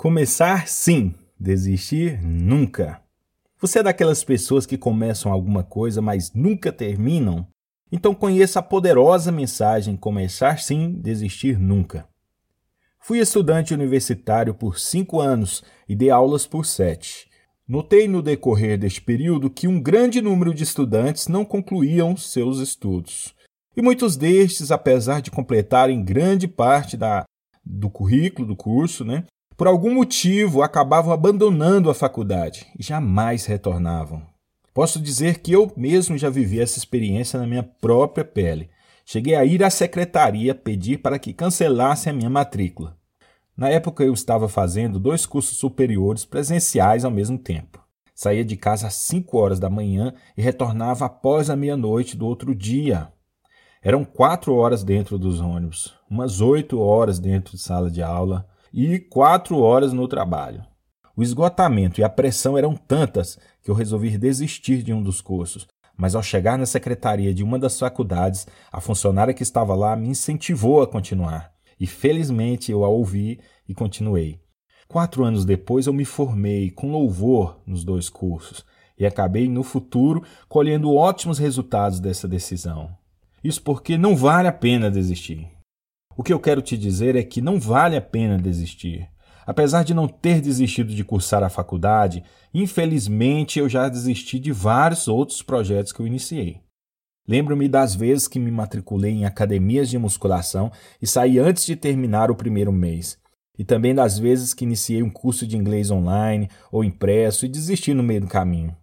Começar sim, desistir nunca. Você é daquelas pessoas que começam alguma coisa, mas nunca terminam? Então conheça a poderosa mensagem Começar sim, desistir nunca. Fui estudante universitário por cinco anos e dei aulas por sete. Notei no decorrer deste período que um grande número de estudantes não concluíam seus estudos. E muitos destes, apesar de completarem grande parte da, do currículo do curso, né, por algum motivo acabavam abandonando a faculdade e jamais retornavam. Posso dizer que eu mesmo já vivi essa experiência na minha própria pele. Cheguei a ir à secretaria pedir para que cancelassem a minha matrícula. Na época eu estava fazendo dois cursos superiores presenciais ao mesmo tempo. Saía de casa às 5 horas da manhã e retornava após a meia-noite do outro dia. Eram quatro horas dentro dos ônibus, umas oito horas dentro de sala de aula, e quatro horas no trabalho. O esgotamento e a pressão eram tantas que eu resolvi desistir de um dos cursos, mas ao chegar na secretaria de uma das faculdades, a funcionária que estava lá me incentivou a continuar. E felizmente eu a ouvi e continuei. Quatro anos depois eu me formei com louvor nos dois cursos e acabei no futuro colhendo ótimos resultados dessa decisão. Isso porque não vale a pena desistir. O que eu quero te dizer é que não vale a pena desistir. Apesar de não ter desistido de cursar a faculdade, infelizmente eu já desisti de vários outros projetos que eu iniciei. Lembro-me das vezes que me matriculei em academias de musculação e saí antes de terminar o primeiro mês. E também das vezes que iniciei um curso de inglês online ou impresso e desisti no meio do caminho.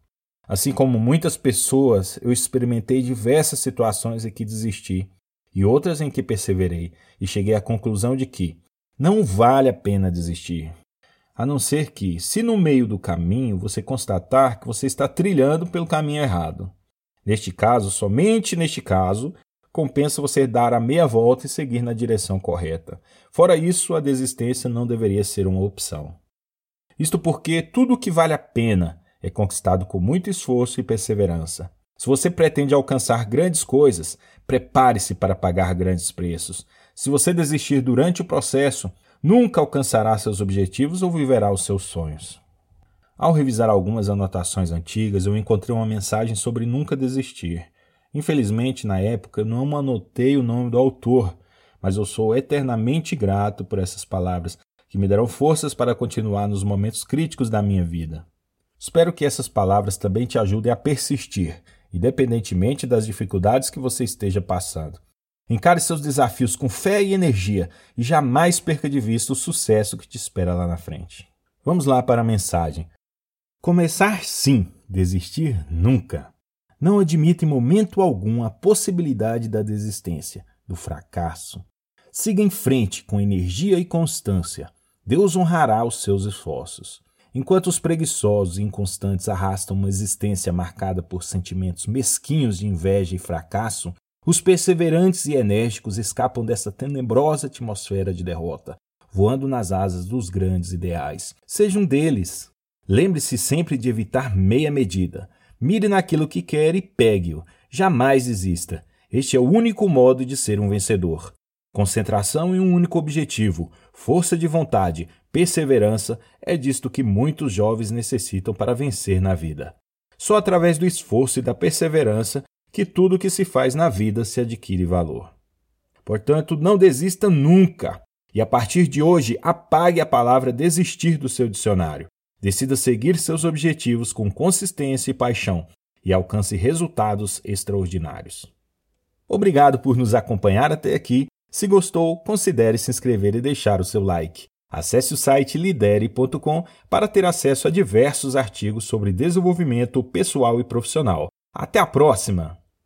Assim como muitas pessoas, eu experimentei diversas situações em que desisti e outras em que perseverei, e cheguei à conclusão de que não vale a pena desistir. A não ser que, se no meio do caminho você constatar que você está trilhando pelo caminho errado. Neste caso, somente neste caso, compensa você dar a meia volta e seguir na direção correta. Fora isso, a desistência não deveria ser uma opção. Isto porque tudo o que vale a pena é conquistado com muito esforço e perseverança. Se você pretende alcançar grandes coisas, prepare-se para pagar grandes preços. Se você desistir durante o processo, nunca alcançará seus objetivos ou viverá os seus sonhos. Ao revisar algumas anotações antigas, eu encontrei uma mensagem sobre nunca desistir. Infelizmente, na época, não anotei o nome do autor, mas eu sou eternamente grato por essas palavras que me deram forças para continuar nos momentos críticos da minha vida. Espero que essas palavras também te ajudem a persistir independentemente das dificuldades que você esteja passando. Encare seus desafios com fé e energia e jamais perca de vista o sucesso que te espera lá na frente. Vamos lá para a mensagem. Começar sim, desistir nunca. Não admita em momento algum a possibilidade da desistência, do fracasso. Siga em frente com energia e constância. Deus honrará os seus esforços. Enquanto os preguiçosos e inconstantes arrastam uma existência marcada por sentimentos mesquinhos de inveja e fracasso, os perseverantes e enérgicos escapam dessa tenebrosa atmosfera de derrota, voando nas asas dos grandes ideais. Seja um deles. Lembre-se sempre de evitar meia medida. Mire naquilo que quer e pegue-o. Jamais desista. Este é o único modo de ser um vencedor. Concentração em um único objetivo, força de vontade, perseverança é disto que muitos jovens necessitam para vencer na vida. Só através do esforço e da perseverança que tudo que se faz na vida se adquire valor. Portanto, não desista nunca. E a partir de hoje, apague a palavra desistir do seu dicionário. Decida seguir seus objetivos com consistência e paixão e alcance resultados extraordinários. Obrigado por nos acompanhar até aqui se gostou, considere se inscrever e deixar o seu like. Acesse o site lidere.com para ter acesso a diversos artigos sobre desenvolvimento pessoal e profissional. Até a próxima!